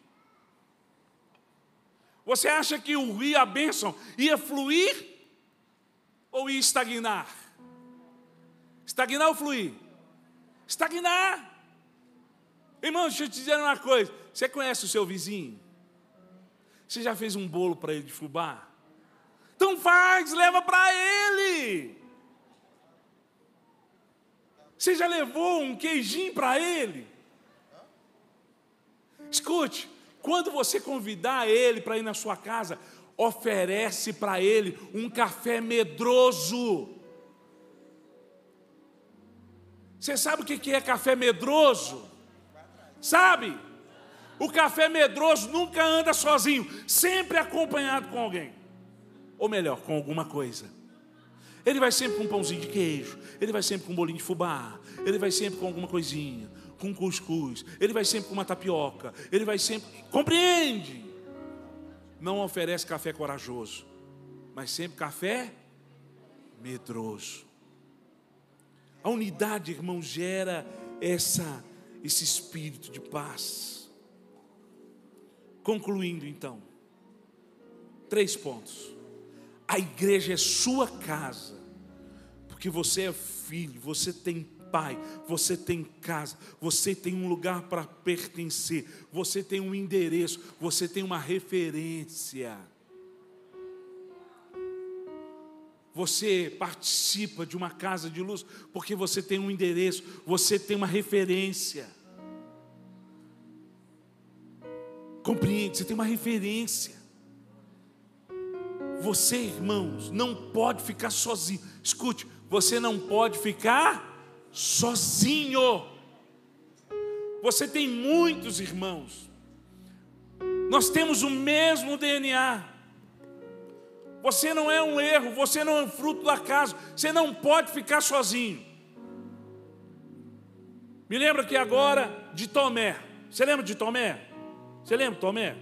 Você acha que o rio, a bênção, ia fluir ou ia estagnar? Estagnar ou fluir? Estagnar. Irmão, deixa eu te dizer uma coisa. Você conhece o seu vizinho? Você já fez um bolo para ele de fubá? Então faz, leva para ele. Você já levou um queijinho para ele? Escute, quando você convidar ele para ir na sua casa, oferece para ele um café medroso. Você sabe o que é café medroso? Sabe? O café medroso nunca anda sozinho, sempre acompanhado com alguém. Ou melhor, com alguma coisa. Ele vai sempre com um pãozinho de queijo, ele vai sempre com um bolinho de fubá, ele vai sempre com alguma coisinha, com cuscuz, ele vai sempre com uma tapioca, ele vai sempre. Compreende? Não oferece café corajoso, mas sempre café medroso. A unidade, irmão, gera essa, esse espírito de paz. Concluindo então, três pontos. A igreja é sua casa, porque você é filho, você tem pai, você tem casa, você tem um lugar para pertencer, você tem um endereço, você tem uma referência. Você participa de uma casa de luz porque você tem um endereço, você tem uma referência. Compreende? Você tem uma referência. Você, irmãos, não pode ficar sozinho. Escute, você não pode ficar sozinho. Você tem muitos irmãos. Nós temos o mesmo DNA. Você não é um erro, você não é um fruto do acaso. Você não pode ficar sozinho. Me lembra que agora de Tomé. Você lembra de Tomé? Você lembra de Tomé?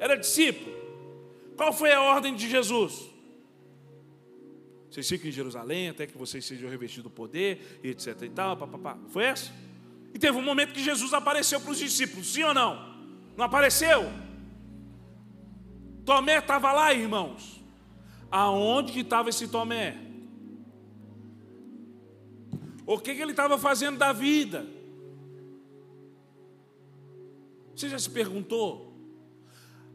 Era discípulo. Qual foi a ordem de Jesus? Vocês ficam em Jerusalém até que vocês sejam revestidos do poder, e etc e tal, papapá. Foi essa? E teve um momento que Jesus apareceu para os discípulos, sim ou não? Não apareceu? Tomé estava lá, irmãos. Aonde que estava esse Tomé? O que, que ele estava fazendo da vida? Você já se perguntou?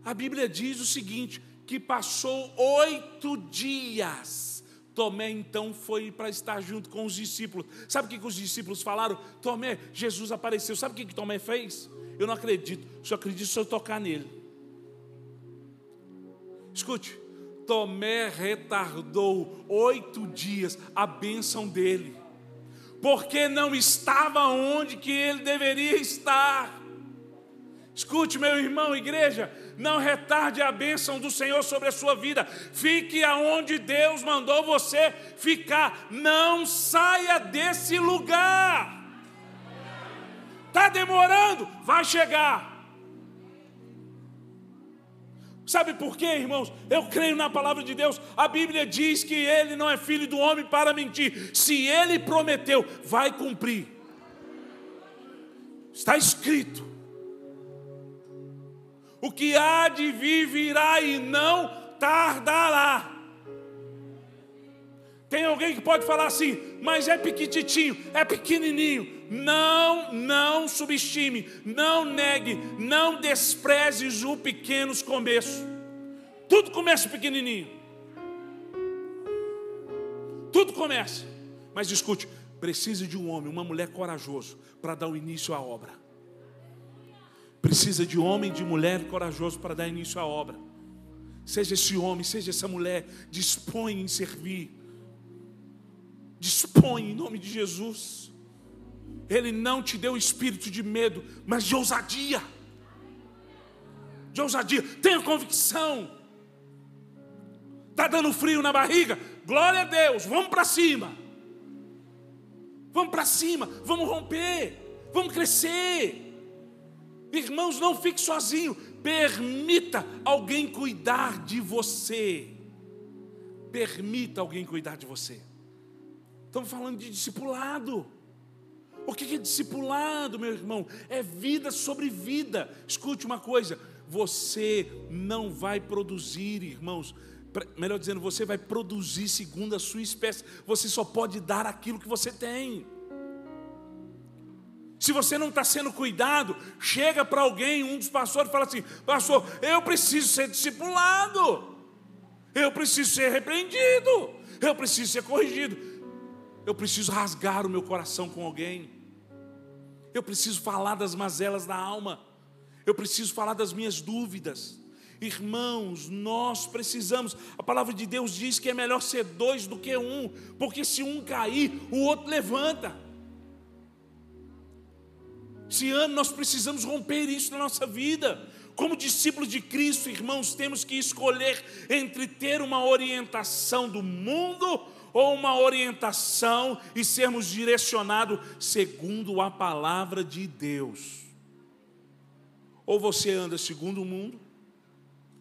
A Bíblia diz o seguinte: que passou oito dias. Tomé então foi para estar junto com os discípulos. Sabe o que, que os discípulos falaram? Tomé, Jesus apareceu. Sabe o que, que Tomé fez? Eu não acredito. Só acredito se eu tocar nele. Escute, Tomé retardou oito dias a bênção dele, porque não estava onde que ele deveria estar. Escute, meu irmão, igreja, não retarde a bênção do Senhor sobre a sua vida, fique aonde Deus mandou você ficar, não saia desse lugar. Está demorando? Vai chegar. Sabe por quê, irmãos? Eu creio na palavra de Deus. A Bíblia diz que ele não é filho do homem para mentir. Se ele prometeu, vai cumprir. Está escrito. O que há de vir virá e não tardará. Tem alguém que pode falar assim, mas é pequititinho, é pequenininho. Não, não subestime, não negue, não desprezes o pequenos começo. Tudo começa pequenininho. Tudo começa. Mas escute, precisa de um homem, uma mulher corajoso para dar o início à obra. Precisa de homem, de mulher corajoso para dar início à obra. Seja esse homem, seja essa mulher, dispõe em servir. Dispõe em nome de Jesus. Ele não te deu espírito de medo, mas de ousadia. De ousadia. Tenha convicção. Está dando frio na barriga? Glória a Deus. Vamos para cima. Vamos para cima. Vamos romper. Vamos crescer. Irmãos, não fique sozinho. Permita alguém cuidar de você. Permita alguém cuidar de você. Estamos falando de discipulado. O que é discipulado, meu irmão? É vida sobre vida. Escute uma coisa: você não vai produzir, irmãos. Melhor dizendo, você vai produzir segundo a sua espécie. Você só pode dar aquilo que você tem. Se você não está sendo cuidado, chega para alguém, um dos pastores, fala assim: Pastor, eu preciso ser discipulado, eu preciso ser repreendido, eu preciso ser corrigido, eu preciso rasgar o meu coração com alguém. Eu preciso falar das mazelas da alma. Eu preciso falar das minhas dúvidas. Irmãos, nós precisamos. A palavra de Deus diz que é melhor ser dois do que um, porque se um cair, o outro levanta. Esse ano nós precisamos romper isso na nossa vida. Como discípulos de Cristo, irmãos, temos que escolher entre ter uma orientação do mundo ou uma orientação e sermos direcionados segundo a palavra de Deus. Ou você anda segundo o mundo,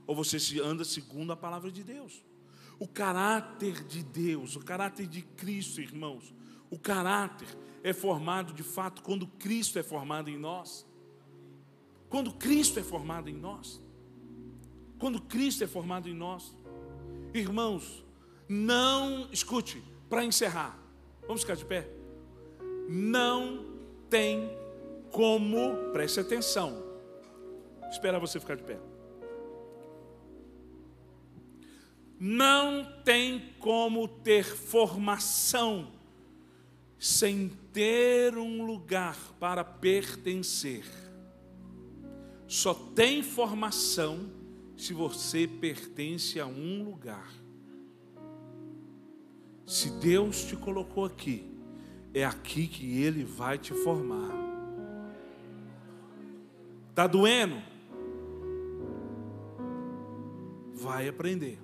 ou você anda segundo a palavra de Deus. O caráter de Deus, o caráter de Cristo, irmãos, o caráter é formado de fato quando Cristo é formado em nós. Quando Cristo é formado em nós. Quando Cristo é formado em nós. Irmãos, não, escute, para encerrar, vamos ficar de pé. Não tem como, preste atenção, espera você ficar de pé. Não tem como ter formação sem ter um lugar para pertencer. Só tem formação se você pertence a um lugar. Se Deus te colocou aqui, é aqui que Ele vai te formar. Está doendo? Vai aprender.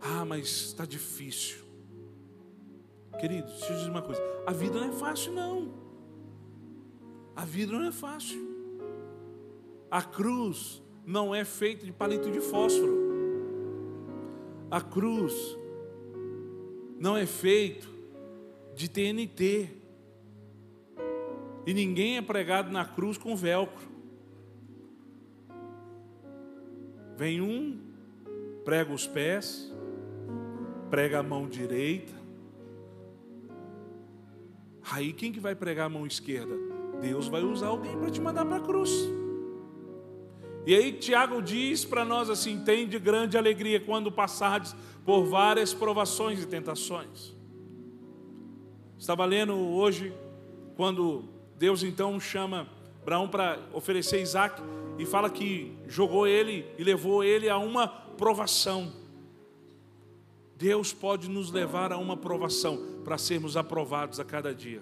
Ah, mas está difícil. Querido, deixa eu dizer uma coisa: a vida não é fácil, não. A vida não é fácil. A cruz não é feita de palito de fósforo. A cruz não é feito de TNT. E ninguém é pregado na cruz com velcro. Vem um, prega os pés, prega a mão direita, Aí quem que vai pregar a mão esquerda? Deus vai usar alguém para te mandar para a cruz. E aí Tiago diz para nós assim: tem de grande alegria quando passardes por várias provações e tentações. Estava lendo hoje, quando Deus então chama Abraão para oferecer Isaac, e fala que jogou ele e levou ele a uma provação. Deus pode nos levar a uma provação para sermos aprovados a cada dia.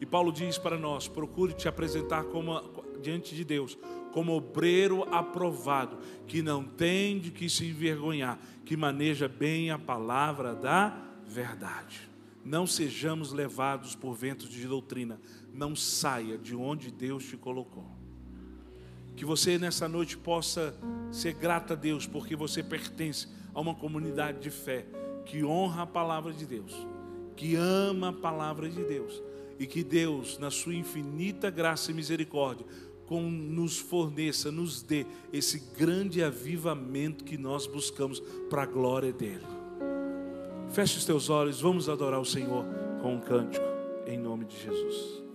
E Paulo diz para nós: procure te apresentar como, diante de Deus como obreiro aprovado, que não tem de que se envergonhar, que maneja bem a palavra da verdade. Não sejamos levados por ventos de doutrina, não saia de onde Deus te colocou. Que você nessa noite possa ser grata a Deus, porque você pertence a uma comunidade de fé que honra a palavra de Deus, que ama a palavra de Deus, e que Deus, na sua infinita graça e misericórdia, com, nos forneça, nos dê esse grande avivamento que nós buscamos para a glória dele. Feche os teus olhos, vamos adorar o Senhor com um cântico, em nome de Jesus.